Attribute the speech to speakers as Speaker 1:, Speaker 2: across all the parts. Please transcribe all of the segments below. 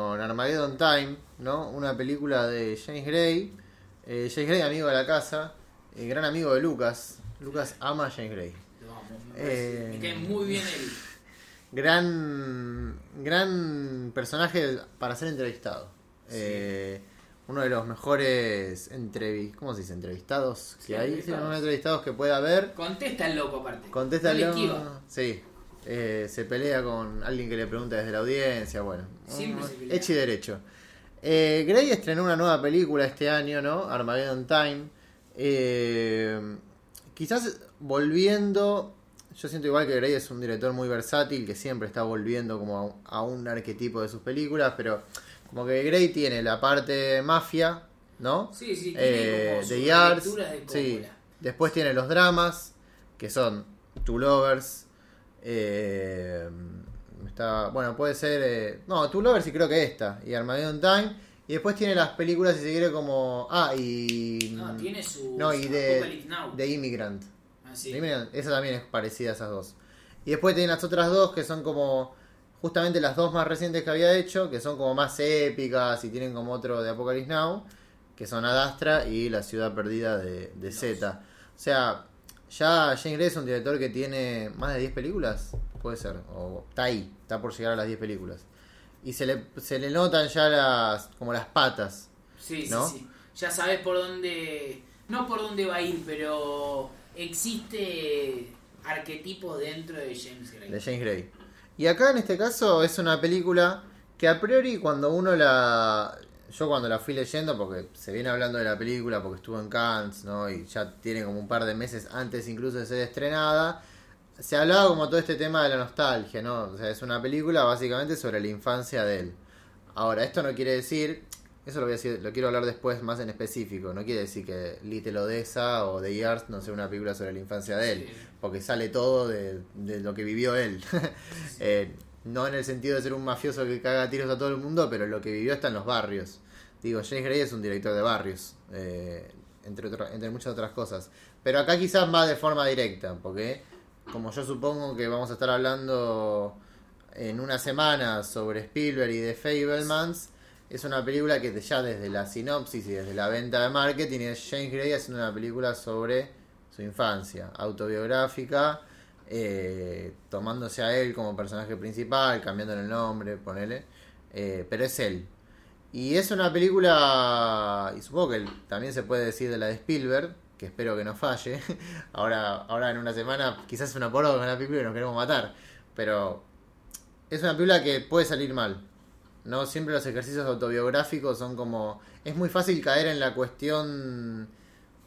Speaker 1: con Armageddon Time, ¿no? Una película de James Gray. Eh, James Gray, amigo de la casa, eh, gran amigo de Lucas. Lucas ama a James Gray.
Speaker 2: Me,
Speaker 1: Eh,
Speaker 2: me cae muy bien el.
Speaker 1: Gran, gran personaje para ser entrevistado.
Speaker 2: Sí.
Speaker 1: Uno de los mejores entrevi ¿cómo se dice? entrevistados que
Speaker 2: Sí,
Speaker 1: hay.
Speaker 2: Entrevistados.
Speaker 1: entrevistados que puede haber.
Speaker 2: Contesta el loco aparte.
Speaker 1: Contesta el
Speaker 2: esquiva.
Speaker 1: Sí. Eh, se pelea con alguien que le pregunta desde la audiencia. Bueno,
Speaker 2: Siempre se pelea.
Speaker 1: hecho y derecho. Eh, Grey estrenó una nueva película este año, ¿no? Armageddon Time. Eh, quizás volviendo. Yo siento igual que Grey es un director muy versátil que siempre está volviendo como a, a un arquetipo de sus películas, pero como que Grey tiene la parte mafia, ¿no?
Speaker 2: Sí, sí, tiene
Speaker 1: Eh,
Speaker 2: como de
Speaker 1: sí.
Speaker 2: Coppola.
Speaker 1: Después tiene los dramas, que son Two Lovers. Eh, está, bueno, puede ser. eh, no, Two Lovers y creo que esta. Y Armageddon Time. Y después tiene las películas, si se quiere, como. Ah, y.
Speaker 2: No, tiene su.
Speaker 1: No, y de, de Immigrant.
Speaker 2: Ah, sí.
Speaker 1: The Immigrant, Esa también es parecida a esas dos. Y después tiene las otras dos que son como. Justamente las dos más recientes que había hecho, que son como más épicas y tienen como otro de Apocalypse Now, que son Adastra y La Ciudad Perdida de, de Z. O sea, ya James Gray es un director que tiene más de 10 películas, puede ser, o está ahí, está por llegar a las 10 películas. Y se le, se le notan ya las como las patas.
Speaker 2: Sí, sí,
Speaker 1: ¿no?
Speaker 2: sí. Ya sabes por dónde. No por dónde va a ir, pero existe arquetipos dentro de James Gray.
Speaker 1: de James Gray. Y acá en este caso es una película que a priori cuando uno la... Yo cuando la fui leyendo, porque se viene hablando de la película, porque estuvo en Cannes, ¿no? Y ya tiene como un par de meses antes incluso de ser estrenada, se hablaba como todo este tema de la nostalgia, ¿no? O sea, es una película básicamente sobre la infancia de él. Ahora, esto no quiere decir, eso lo voy a decir, lo quiero hablar después más en específico, no quiere decir que Little Odessa o The Years no sea una película sobre la infancia de él porque sale todo de, de lo que vivió él. Eh, no en el sentido de ser un mafioso que caga tiros a todo el mundo, pero lo que vivió está en los barrios. Digo, James Gray es un director de barrios, eh, entre, otro- entre muchas otras cosas. Pero acá quizás va de forma directa, porque como yo supongo que vamos a estar hablando en una semana sobre Spielberg y de Fablemans, es una película que ya desde la sinopsis y desde la venta de marketing es James Gray haciendo una película sobre su infancia, autobiográfica, eh, tomándose a él como personaje principal, cambiándole el nombre, ponele, eh, pero es él. Y es una película, y supongo que también se puede decir de la de Spielberg, que espero que no falle. Ahora, ahora en una semana quizás es una poronga con la película y nos queremos matar, pero es una película que puede salir mal. No siempre los ejercicios autobiográficos son como es muy fácil caer en la cuestión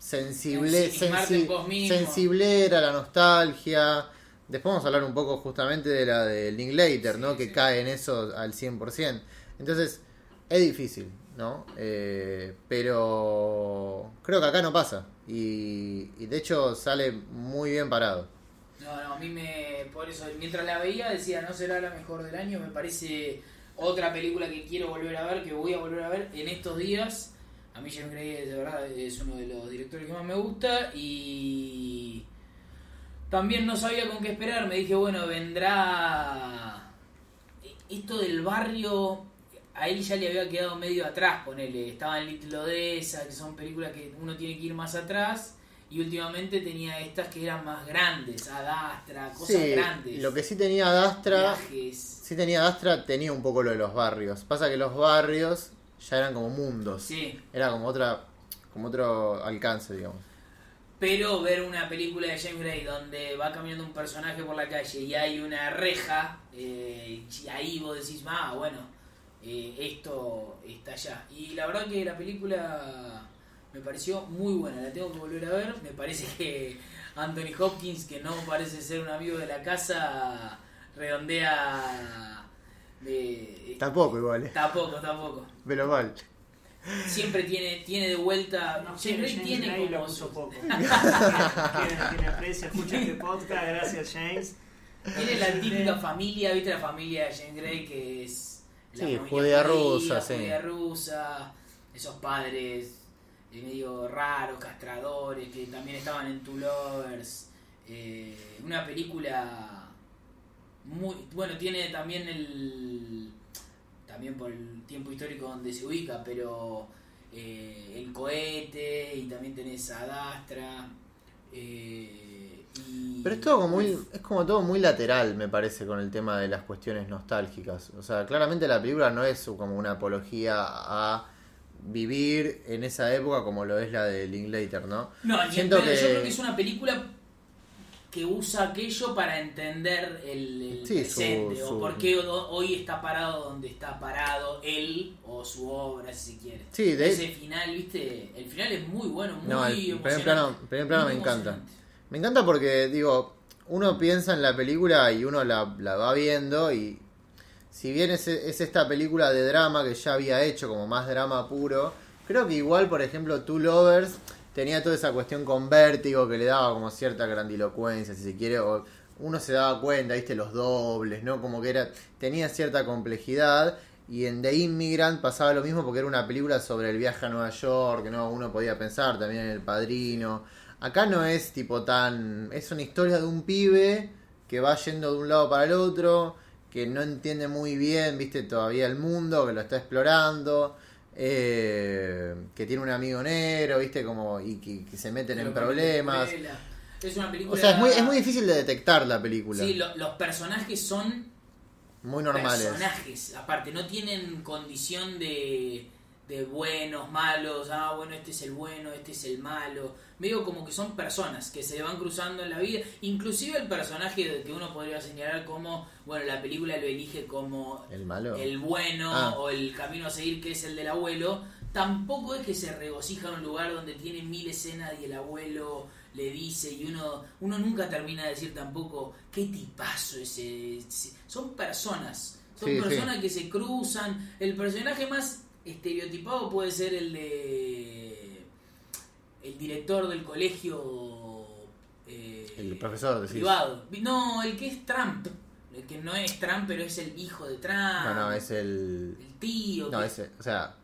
Speaker 1: sensible, sensi- sensiblera, la nostalgia. Después vamos a hablar un poco justamente de la de Linklater,
Speaker 2: Sí,
Speaker 1: ¿no? Que
Speaker 2: sí.
Speaker 1: cae en eso al 100%. Entonces, es difícil, ¿no? Eh, pero creo que acá no pasa. Y, y de hecho sale muy bien parado.
Speaker 2: No, no, a mí me. Por eso, mientras la veía, decía, no será la mejor del año. Me parece otra película que quiero volver a ver, que voy a volver a ver en estos días. A mí James Gray, de verdad, es uno de los directores que más me gusta. Y. También no sabía con qué esperar. Me dije, bueno, vendrá. Esto del barrio. A él ya le había quedado medio atrás, ponele. Estaba en Little Odessa, que son películas que uno tiene que ir más atrás. Y últimamente tenía estas que eran más grandes, Adastra, cosas
Speaker 1: Sí,
Speaker 2: grandes.
Speaker 1: lo que sí tenía Dastra,
Speaker 2: Viajes.
Speaker 1: sí tenía Dastra, tenía un poco lo de los barrios. Pasa que los barrios ya eran como mundos.
Speaker 2: Sí,
Speaker 1: Era como otra, como otro alcance, digamos.
Speaker 2: pero ver una película de James Gray donde va caminando un personaje por la calle y hay una reja, eh, y ahí vos decís, ah, bueno, eh, esto está allá. Y la verdad que la película me pareció muy buena, la tengo que volver a ver. Me parece que Anthony Hopkins, que no parece ser un amigo de la casa, redondea... De,
Speaker 1: Tampoco igual, eh.
Speaker 2: Tampoco, tampoco.
Speaker 1: Pero mal.
Speaker 2: Siempre tiene, tiene de vuelta.
Speaker 3: No,
Speaker 2: Gray
Speaker 3: James
Speaker 2: tiene
Speaker 3: lo
Speaker 2: como
Speaker 3: puso
Speaker 2: su-
Speaker 3: poco. tiene, tiene aprecio, escucha este podcast, gracias James.
Speaker 2: Tiene la típica familia, ¿viste? La familia de Jane Grey que es. la
Speaker 1: Sí,
Speaker 2: familia
Speaker 1: judía rusa, sí.
Speaker 2: judía rusa, esos padres eh, medio raros, castradores, que también estaban en Two Lovers. Eh, una película muy. Bueno, tiene también el. También por el tiempo histórico donde se ubica, pero eh, el cohete y también tenés a Dastra. eh, y-
Speaker 1: Pero es todo como muy, es como todo muy lateral, me parece, con el tema de las cuestiones nostálgicas. O sea, claramente la película no es como una apología a vivir en esa época como lo es la de Linklater, ¿no?
Speaker 2: No,
Speaker 1: Siento que-
Speaker 2: yo creo que es una película que usa aquello para entender el, el
Speaker 1: Sí, su-
Speaker 2: presente
Speaker 1: su-
Speaker 2: o por qué ho- hoy está parado donde está parado él o su obra, si se quiere.
Speaker 1: Sí, de
Speaker 2: Ese final, viste, el final es muy bueno, muy
Speaker 1: No, el primer plano, primer plano me encanta. Me encanta porque, digo, uno piensa en la película y uno la, la va viendo y si bien es, es esta película de drama que ya había hecho como más drama puro, creo que igual, por ejemplo, Two Lovers tenía toda esa cuestión con vértigo que le daba como cierta grandilocuencia, si se quiere, o uno se daba cuenta, viste, los dobles, ¿no? Como que era, tenía cierta complejidad. Y en The Immigrant pasaba lo mismo porque era una película sobre el viaje a Nueva York, ¿no? Uno podía pensar también en El Padrino. Acá no es tipo tan... Es una historia de un pibe que va yendo de un lado para el otro, que no entiende muy bien, viste, todavía el mundo, que lo está explorando, eh, que tiene un amigo negro, viste, como... y que, que se meten en
Speaker 2: Pero
Speaker 1: problemas.
Speaker 2: Es una película...
Speaker 1: O sea, es muy, es muy difícil de detectar la película.
Speaker 2: Sí, lo- los personajes son
Speaker 1: muy normales.
Speaker 2: personajes, aparte, no tienen condición de, de buenos, malos, ah, bueno, este es el bueno, este es el malo. Medio como que son personas que se van cruzando en la vida. Inclusive el personaje que uno podría señalar como, bueno, la película lo elige como
Speaker 1: El malo.
Speaker 2: el bueno
Speaker 1: Ah.
Speaker 2: o el camino a seguir que es el del abuelo, tampoco es que se regocija en un lugar donde tiene mil escenas y el abuelo le dice y uno uno nunca termina de decir tampoco qué tipazo ese, son personas son
Speaker 1: Sí, sí.
Speaker 2: personas que se cruzan el personaje más estereotipado puede ser el de el director del colegio eh,
Speaker 1: El profesor, decís.
Speaker 2: privado no el que es Trump el que no es Trump pero es el hijo de Trump
Speaker 1: No, no, es el...
Speaker 2: el tío
Speaker 1: No,
Speaker 2: que-
Speaker 1: ese, o sea,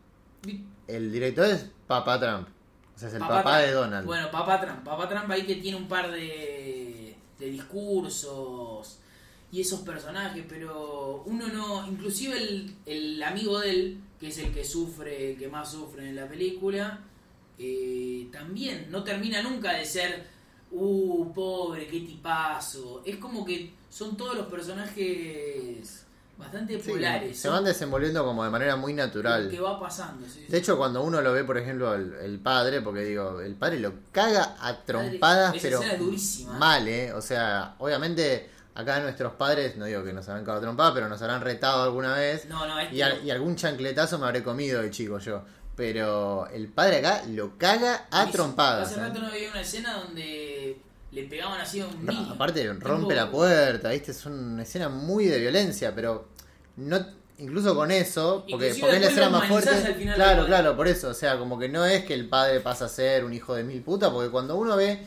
Speaker 1: el director es Papá Trump. O sea, es el papá,
Speaker 2: Trump.
Speaker 1: de Donald.
Speaker 2: Bueno, papá Trump. Papá Trump ahí que tiene un par de, de discursos y esos personajes, pero uno no, inclusive el, el amigo de él, que es el que sufre, el que más sufre en la película, eh, también no termina nunca de ser, uh, pobre, qué tipazo. Es como que son todos los personajes bastante
Speaker 1: Sí,
Speaker 2: polares.
Speaker 1: se van desenvolviendo como de manera muy
Speaker 2: lo
Speaker 1: natural.
Speaker 2: que va pasando. sí.
Speaker 1: De hecho, cuando uno lo ve, por ejemplo, el, el padre, porque digo, el padre lo caga a trompadas,
Speaker 2: esa
Speaker 1: pero
Speaker 2: es durísima.
Speaker 1: mal, ¿eh? O sea, obviamente, acá nuestros padres, no digo que nos habrán cagado a trompadas, pero nos habrán retado alguna vez.
Speaker 2: no, no, este
Speaker 1: Y, al- y algún chancletazo me habré comido de chico yo. Pero el padre acá lo caga a trompadas.
Speaker 2: Hace
Speaker 1: ¿eh?
Speaker 2: rato no había una escena donde le pegaban así a un
Speaker 1: No,
Speaker 2: niño.
Speaker 1: aparte rompe la puerta, ¿viste? Es una escena muy de violencia, pero no incluso con eso, porque, porque es la escena más fuerte. Claro, claro, por eso, o sea, como que no es que el padre pasa a ser un hijo de mil putas, porque cuando uno ve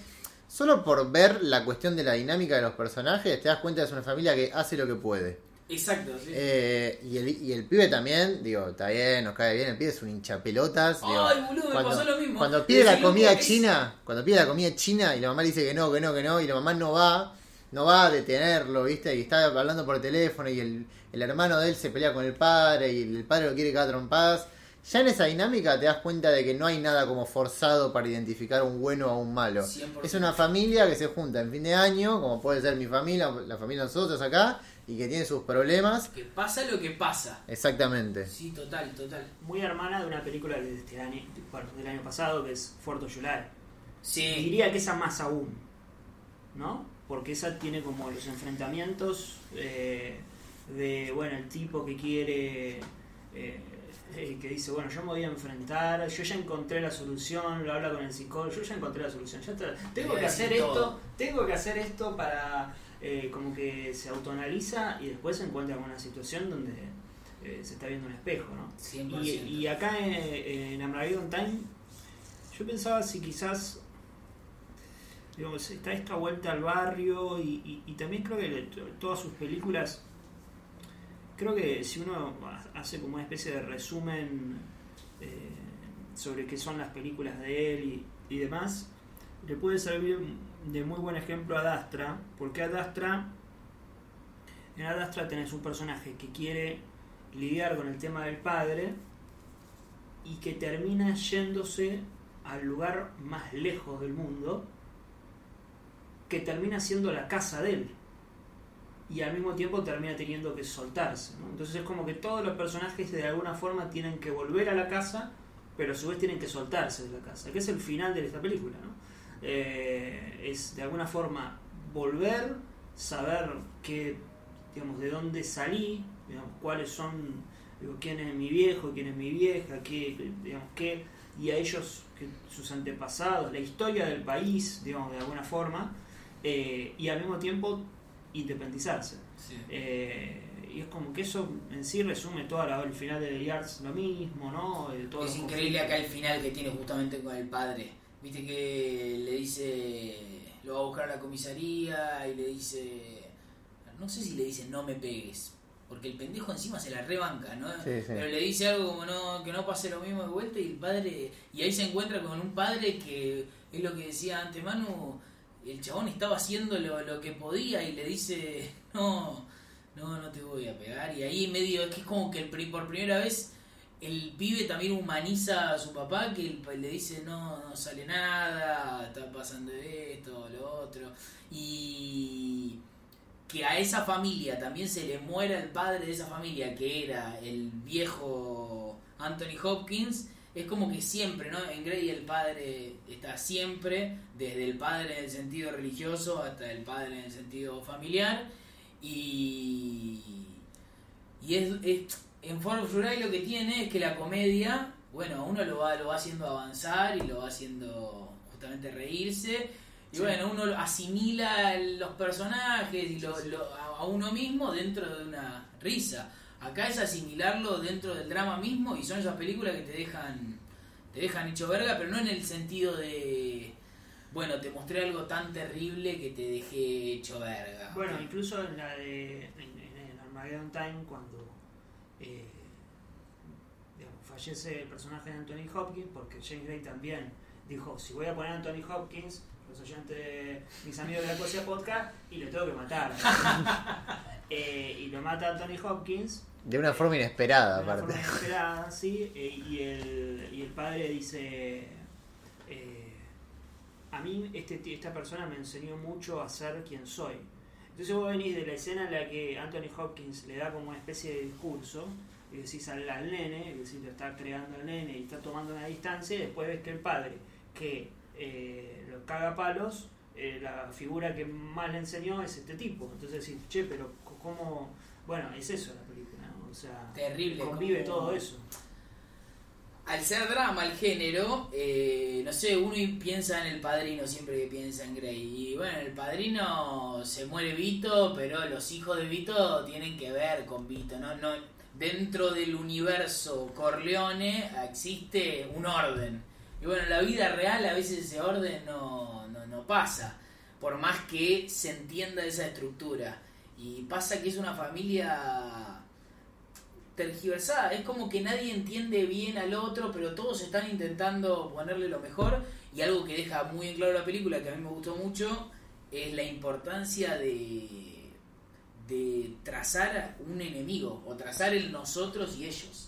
Speaker 1: solo por ver la cuestión de la dinámica de los personajes, te das cuenta que es una familia que hace lo que puede.
Speaker 2: Exacto, sí.
Speaker 1: Eh, y, el, y el pibe también, digo, está bien, nos cae bien, el pibe es un hinchapelotas. digo,
Speaker 2: Ay, boludo, me pasó lo mismo.
Speaker 1: Cuando pide la comida
Speaker 2: es-
Speaker 1: china, cuando pide la comida china y la mamá le dice que no, que no, que no, y la mamá no va, no va a detenerlo, ¿viste? Y está hablando por teléfono y el, el hermano de él se pelea con el padre y el padre lo quiere a trompadas. Ya en esa dinámica te das cuenta de que no hay nada como forzado para identificar un bueno o a un malo.
Speaker 2: 100%.
Speaker 1: Es una familia que se junta en fin de año, como puede ser mi familia, la familia de nosotros acá, y que tiene sus problemas.
Speaker 2: Que pasa lo que pasa.
Speaker 1: Exactamente.
Speaker 2: Sí, total, total.
Speaker 3: Muy hermana de una película de este año, del año pasado que es Fuerte July.
Speaker 2: Sí.
Speaker 3: Diría que esa más aún, ¿no? Porque esa tiene como los enfrentamientos eh, de, bueno, el tipo que quiere, eh, eh, que dice, bueno, yo me voy a enfrentar, yo ya encontré la solución, lo habla con el psicólogo, yo ya encontré la solución, ya está, tengo que hacer esto,
Speaker 2: todo.
Speaker 3: tengo que hacer esto para, eh, como que se autoanaliza y después se encuentra con una situación donde eh, se está viendo un espejo, ¿no?
Speaker 2: 100%.
Speaker 3: Y, y acá en, en Armageddon Time, yo pensaba si quizás, digamos, está esta vuelta al barrio y, y- y también creo que le- todas sus películas, creo que si uno hace como una especie de resumen eh, sobre qué son las películas de él y, y demás, le puede servir de muy buen ejemplo a Dastra, porque a Dastra, en Adastra tenés un personaje que quiere lidiar con el tema del padre y que termina yéndose al lugar más lejos del mundo, que termina siendo la casa de él. Y al mismo tiempo termina teniendo que soltarse. ¿no? Entonces es como que todos los personajes de alguna forma tienen que volver a la casa, pero a su vez tienen que soltarse de la casa, que es el final de esta película. ¿no? Eh, es de alguna forma volver, saber que, digamos, de dónde salí, digamos, cuáles son, digo, quién es mi viejo, quién es mi vieja, qué, digamos, qué, y a ellos, sus antepasados, la historia del país, digamos, de alguna forma, eh, y al mismo tiempo independizarse.
Speaker 2: Sí.
Speaker 3: Eh, y es como que eso en sí resume todo el final de The Yards lo mismo, ¿no? Eh, todos
Speaker 2: es increíble acá el final que tiene justamente con el padre. Viste que le dice, lo va a buscar a la comisaría y le dice, no sé si le dice no me pegues, porque el pendejo encima se la rebanca, ¿no?
Speaker 1: Sí, sí.
Speaker 2: Pero le dice algo como no, que no pase lo mismo de vuelta y el padre, y ahí se encuentra con un padre que es lo que decía antes Manu, el chabón estaba haciendo lo, que podía y le dice, no, no, no te voy a pegar. Y ahí medio, es que es como que el por primera vez el pibe también humaniza a su papá, que le dice, no, no sale nada, está pasando esto, lo otro. Y que a esa familia también se le muera el padre de esa familia, que era el viejo Anthony Hopkins, es como que siempre, ¿no? En Grey el padre está siempre, desde el padre en el sentido religioso hasta el padre en el sentido familiar, y, y es, es- en Ford July lo que tiene es que la comedia, bueno, uno lo va, lo va haciendo avanzar y lo va haciendo justamente reírse, y
Speaker 3: Sí.
Speaker 2: bueno, uno asimila los personajes y lo- lo- a a uno mismo dentro de una risa. Acá es asimilarlo dentro del drama mismo y son esas películas que te dejan te dejan hecho verga, pero no en el sentido de bueno, te mostré algo tan terrible que te dejé hecho verga.
Speaker 3: Bueno, incluso en la de en, Armageddon Time cuando eh, fallece el personaje de Anthony Hopkins, porque James Gray también dijo, si voy a poner a Anthony Hopkins, los oyentes, mis amigos de la Cosia Podcast, y lo tengo que matar. Eh, y lo mata Anthony Hopkins,
Speaker 1: De una forma inesperada,
Speaker 3: de una
Speaker 1: aparte.
Speaker 3: forma inesperada, sí, eh, y, el, y el padre dice, eh, a mí este, esta persona me enseñó mucho a ser quien soy. Entonces vos venís de la escena en la que Anthony Hopkins le da como una especie de discurso, y decís al, al nene, es decir, lo está creando al nene y está tomando una distancia, y después ves que el padre, que eh, lo caga a palos, eh, la figura que más le enseñó es este tipo. Entonces decís, che, pero ¿cómo...? Bueno, es eso la película, ¿no? O sea,
Speaker 2: Terrible.
Speaker 3: convive
Speaker 2: como-
Speaker 3: todo eso.
Speaker 2: Al ser drama el género, eh, no sé, uno piensa en el padrino siempre que piensa en Grey. Y bueno, el padrino se muere Vito, pero los hijos de Vito tienen que ver con Vito. No, no, dentro del universo Corleone existe un orden. Y bueno, en la vida real a veces ese orden no, no, no pasa, por más que se entienda esa estructura. Y pasa que es una familia tergiversada. Es como que nadie entiende bien al otro, pero todos están intentando ponerle lo mejor. Y algo que deja muy en claro la película, que a mí me gustó mucho, es la importancia de, de trazar un enemigo, o trazar el nosotros y ellos.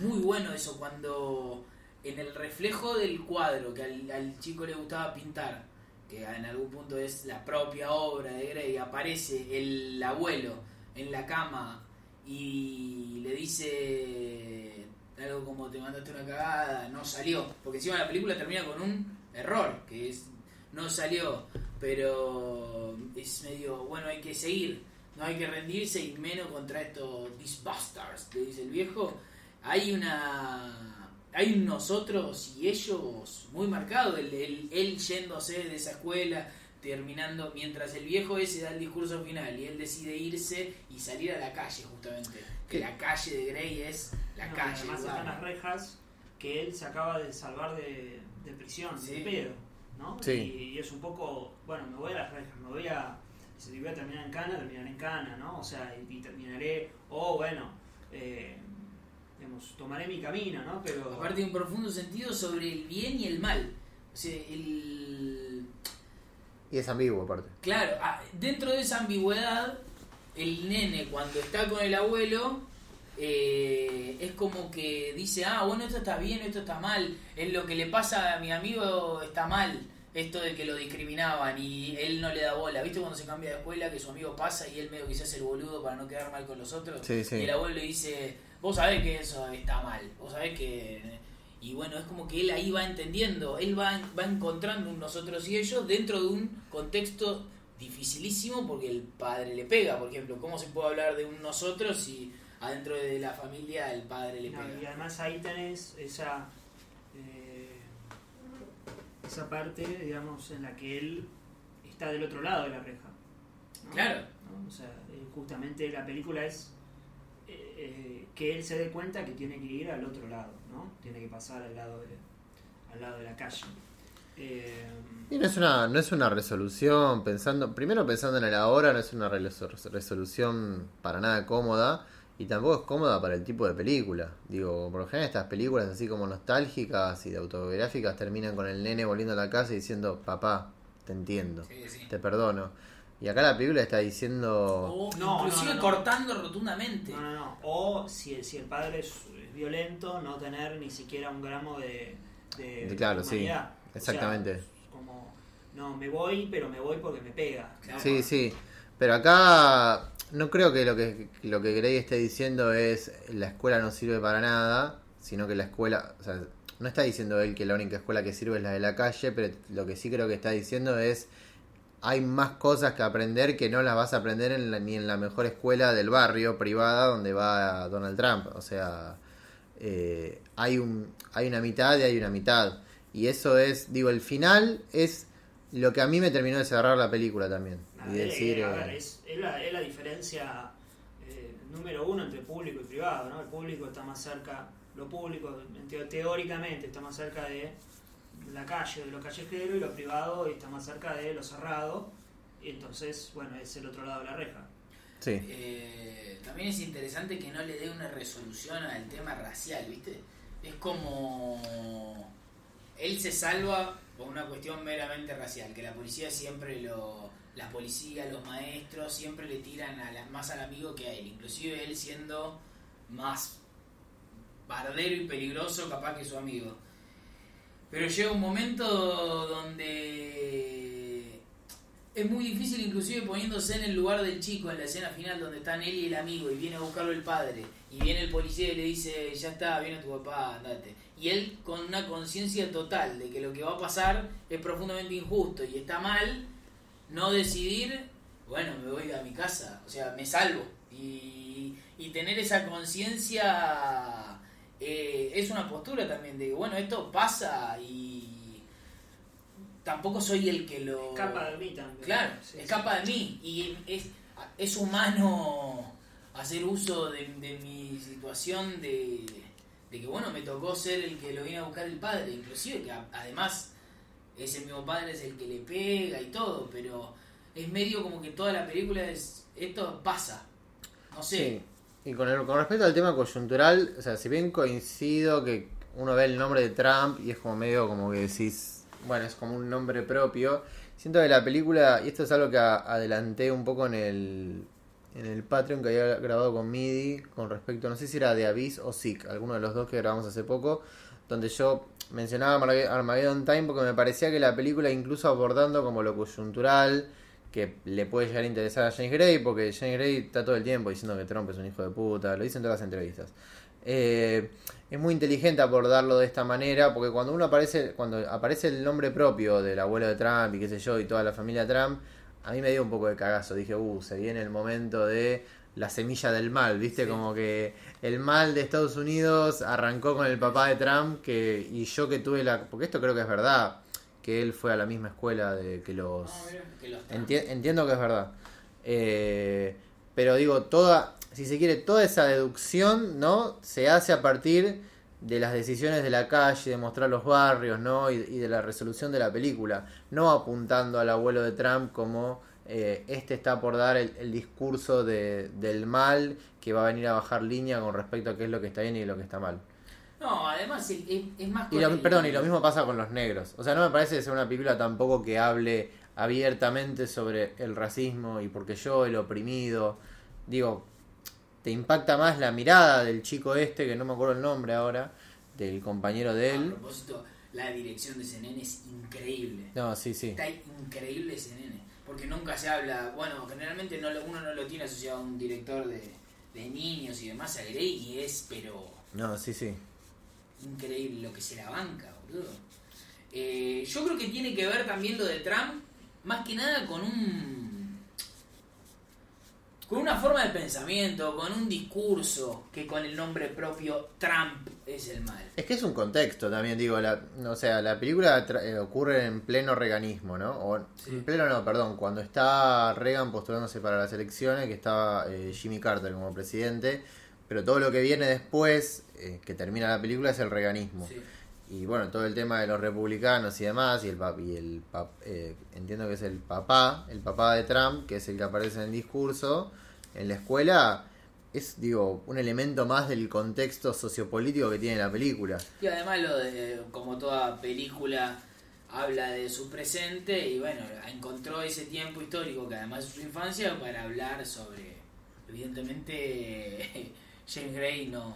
Speaker 2: Muy bueno eso, cuando en el reflejo del cuadro que al, chico le gustaba pintar, que en algún punto es la propia obra de Grey, aparece el abuelo en la cama y le dice algo como te mandaste una cagada, no salió, porque encima la película termina con un error, que es no salió, pero es medio, bueno, hay que seguir, no hay que rendirse y menos contra estos these bastards, le dice el viejo. Hay una hay un nosotros y ellos muy marcado, el, el- él yéndose de esa escuela, terminando, mientras el viejo ese da el discurso final y él decide irse y salir a la calle justamente. Que la calle de Grey es la
Speaker 3: No,
Speaker 2: calle.
Speaker 3: Además están las rejas que él se acaba de salvar de, de prisión,
Speaker 2: Sí.
Speaker 3: de pedo, ¿no?
Speaker 1: Sí.
Speaker 3: Y, y es un poco, bueno, me voy a las rejas, me voy a, si voy a terminar en cana, terminaré en cana, ¿no? O sea, y, y terminaré, o bueno, eh, digamos, tomaré mi camino, ¿no? Pero...
Speaker 2: Aparte de un profundo sentido sobre el bien y el mal. O sea, el...
Speaker 1: Y es ambiguo, aparte.
Speaker 2: Claro, ah, dentro de esa ambigüedad, el nene cuando está con el abuelo eh, es como que dice, ah, bueno, esto está bien, esto está mal, es lo que le pasa a mi amigo está mal, esto de que lo discriminaban y él no le da bola, ¿viste cuando se cambia de escuela que su amigo pasa y él medio que se hace el boludo para no quedar mal con los otros?
Speaker 1: Sí, sí.
Speaker 2: Y el abuelo le dice, vos sabés que eso está mal, vos sabés que... Y bueno, es como que él ahí va entendiendo, él va, va encontrando un nosotros y ellos dentro de un contexto dificilísimo porque el padre le pega, por ejemplo, ¿cómo se puede hablar de un nosotros si adentro de la familia el padre le
Speaker 3: No,
Speaker 2: pega?
Speaker 3: y además ahí tenés esa eh, esa parte, digamos, en la que él está del otro lado de la reja. ¿no?
Speaker 2: Claro.
Speaker 3: ¿No? O sea, eh, justamente la película es eh, eh, que él se dé cuenta que tiene que ir al otro lado, ¿no? Tiene que pasar al lado de, al lado de la calle. Eh,
Speaker 1: Y no es una, no es una resolución, pensando, primero pensando en el ahora, no es una resol- resolución para nada cómoda y tampoco es cómoda para el tipo de película. Digo, por lo general estas películas así como nostálgicas y de autobiográficas terminan con el nene volviendo a la casa y diciendo, papá, te entiendo,
Speaker 2: Sí, sí.
Speaker 1: te perdono. Y acá la película está diciendo...
Speaker 2: O
Speaker 3: No,
Speaker 2: inclusive
Speaker 3: no, no.
Speaker 2: cortando rotundamente.
Speaker 3: no, no, no. O si, el- si el padre es, es violento, no tener ni siquiera un gramo de, de,
Speaker 1: De- claro, sí.
Speaker 3: humanidad. O sea,
Speaker 1: Exactamente.
Speaker 3: como, no, me voy, pero me voy porque me pega. ¿no?
Speaker 1: Sí, sí. Pero acá no creo que lo que lo que Grey esté diciendo es la escuela no sirve para nada, sino que la escuela, o sea, no está diciendo él que la única escuela que sirve es la de la calle, pero lo que sí creo que está diciendo es hay más cosas que aprender que no las vas a aprender en la- ni en la mejor escuela del barrio privada donde va Donald Trump. O sea, eh, hay un hay una mitad y hay una mitad. Y eso es, digo, el final es lo que a mí me terminó de cerrar la película también. Y decir,
Speaker 3: a ver, es, es la, es la diferencia eh, número uno entre público y privado, ¿no? El público está más cerca, lo público teóricamente está más cerca de la calle, de lo callejero, y lo privado está más cerca de lo cerrado, y entonces, bueno, es el otro lado de la reja.
Speaker 1: sí.
Speaker 2: Eh, también es interesante que no le dé una resolución al tema racial, ¿viste? Es como. Él se salva por una cuestión meramente racial, que la policía siempre lo. La policía, los maestros siempre le tiran a la- más al amigo que a él, inclusive él siendo más bardero y peligroso capaz que su amigo. Pero llega un momento donde es muy difícil inclusive poniéndose en el lugar del chico en la escena final donde están él y el amigo y viene a buscarlo el padre y viene el policía y le dice ya está, viene tu papá, andate. Y él con una conciencia total de que lo que va a pasar es profundamente injusto y está mal no decidir, bueno, me voy a mi casa, o sea, me salvo. Y, y tener esa conciencia eh, es una postura también de que, bueno, esto pasa y tampoco soy el que lo...
Speaker 3: Escapa de mí también.
Speaker 2: Claro,
Speaker 3: Sí,
Speaker 2: escapa de mí. Y es, es humano hacer uso de, de mi situación de, de que, bueno, me tocó ser el que lo viene a buscar el padre, inclusive que a- además ese mismo padre es el que le pega y todo, pero es medio como que toda la película es, esto pasa, no sé,
Speaker 1: Sí. Y con, el- con respecto al tema coyuntural, o sea, si bien coincido que uno ve el nombre de Trump y es como medio como que decís, bueno, es como un nombre propio, siento que la película, y esto es algo que adelanté un poco en el, en el Patreon que había grabado con MIDI, con respecto, no sé si era de Abyss o Sick, alguno de los dos que grabamos hace poco, donde yo mencionaba Armage- Armageddon Time porque me parecía que la película, incluso abordando como lo coyuntural, que le puede llegar a interesar a James Gray, porque James Gray está todo el tiempo diciendo que Trump es un hijo de puta, lo dice en todas las entrevistas. Eh, es muy inteligente abordarlo de esta manera, porque cuando uno aparece, cuando aparece el nombre propio del abuelo de Trump y qué sé yo, y toda la familia Trump, a mí me dio un poco de cagazo. Dije, uh, se viene el momento de la semilla del mal, ¿viste?
Speaker 2: Sí.
Speaker 1: Como que el mal de Estados Unidos arrancó con el papá de Trump, que y yo que tuve la... Porque esto creo que es verdad, que él fue a la misma escuela de que los...
Speaker 2: No, mira, que los
Speaker 1: Enti- entiendo que es verdad. Eh, pero digo, toda, si se quiere, toda esa deducción, ¿no? Se hace a partir de las decisiones de la calle, de mostrar los barrios, ¿no? Y, y de la resolución de la película. No apuntando al abuelo de Trump como eh, este está por dar el, el discurso de, del mal que va a venir a bajar línea con respecto a qué es lo que está bien y lo que está mal.
Speaker 2: No, además es, es- es más
Speaker 1: Y lo, perdón, y lo mismo pasa con los negros. O sea, no me parece que sea una película tampoco que hable abiertamente sobre el racismo y porque yo, el oprimido. Digo, te impacta más la mirada del chico este, que no me acuerdo el nombre ahora, del compañero de
Speaker 2: A
Speaker 1: él.
Speaker 2: propósito, la dirección de ese nene es increíble.
Speaker 1: No, sí, sí.
Speaker 2: Está increíble ese nene. Porque nunca se habla, bueno, generalmente no uno no lo tiene asociado a un director de, de niños y demás, a Grey, y es, pero
Speaker 1: No, sí, sí.
Speaker 2: Increíble lo que se la banca, boludo. Eh, yo creo que tiene que ver también lo de Trump, más que nada con un. con una forma de pensamiento, con un discurso, que con el nombre propio Trump es el mal.
Speaker 1: Es que es un contexto también, digo, la, o sea, la película tra- eh, ocurre en pleno reganismo, ¿no? O
Speaker 2: Sí.
Speaker 1: en pleno no, perdón, cuando está Reagan postulándose para las elecciones, que estaba eh, Jimmy Carter como presidente, pero todo lo que viene después, eh, que termina la película, es el reganismo.
Speaker 2: Sí.
Speaker 1: Y bueno, todo el tema de los republicanos y demás, y el, pap- y el pap- eh, entiendo que es el papá, el papá de Trump, que es el que aparece en el discurso, en la escuela, es, digo, un elemento más del contexto sociopolítico que tiene la película.
Speaker 2: Y además lo de, como toda película habla de su presente y bueno, encontró ese tiempo histórico que además es su infancia para hablar sobre, evidentemente James Gray no,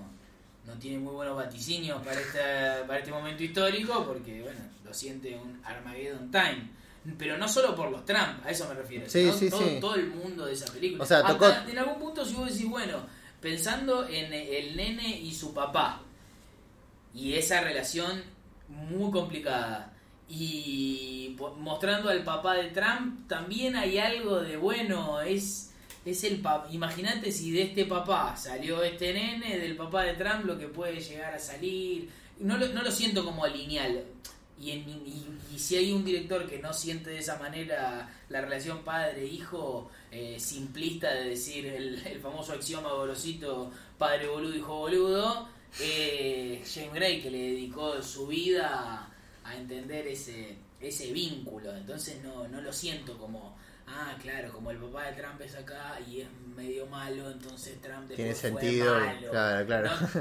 Speaker 2: no tiene muy buenos vaticinios para, esta, para este momento histórico porque bueno, lo siente un Armageddon Time. Pero no solo por los Trump, a eso me refiero.
Speaker 1: Sí,
Speaker 2: todo,
Speaker 1: sí.
Speaker 2: todo el mundo de esa película.
Speaker 1: O sea,
Speaker 2: Hasta
Speaker 1: tocó-
Speaker 2: en algún punto si vos decís, bueno, pensando en el nene y su papá, y esa relación muy complicada y mostrando al papá de Trump también hay algo de bueno es es el imagínate si de este papá salió este nene del papá de Trump lo que puede llegar a salir. No lo, no lo siento como lineal y, en- y- y si hay un director que no siente de esa manera la relación padre-hijo eh, simplista de decir el, el famoso axioma golosito padre boludo hijo boludo eh, James Gray que le dedicó su vida a, a entender ese ese vínculo. Entonces no, no lo siento como ah claro como el papá de Trump es acá y es medio malo entonces Trump
Speaker 1: Tiene
Speaker 2: después fue
Speaker 1: sentido,
Speaker 2: malo.
Speaker 1: claro, claro.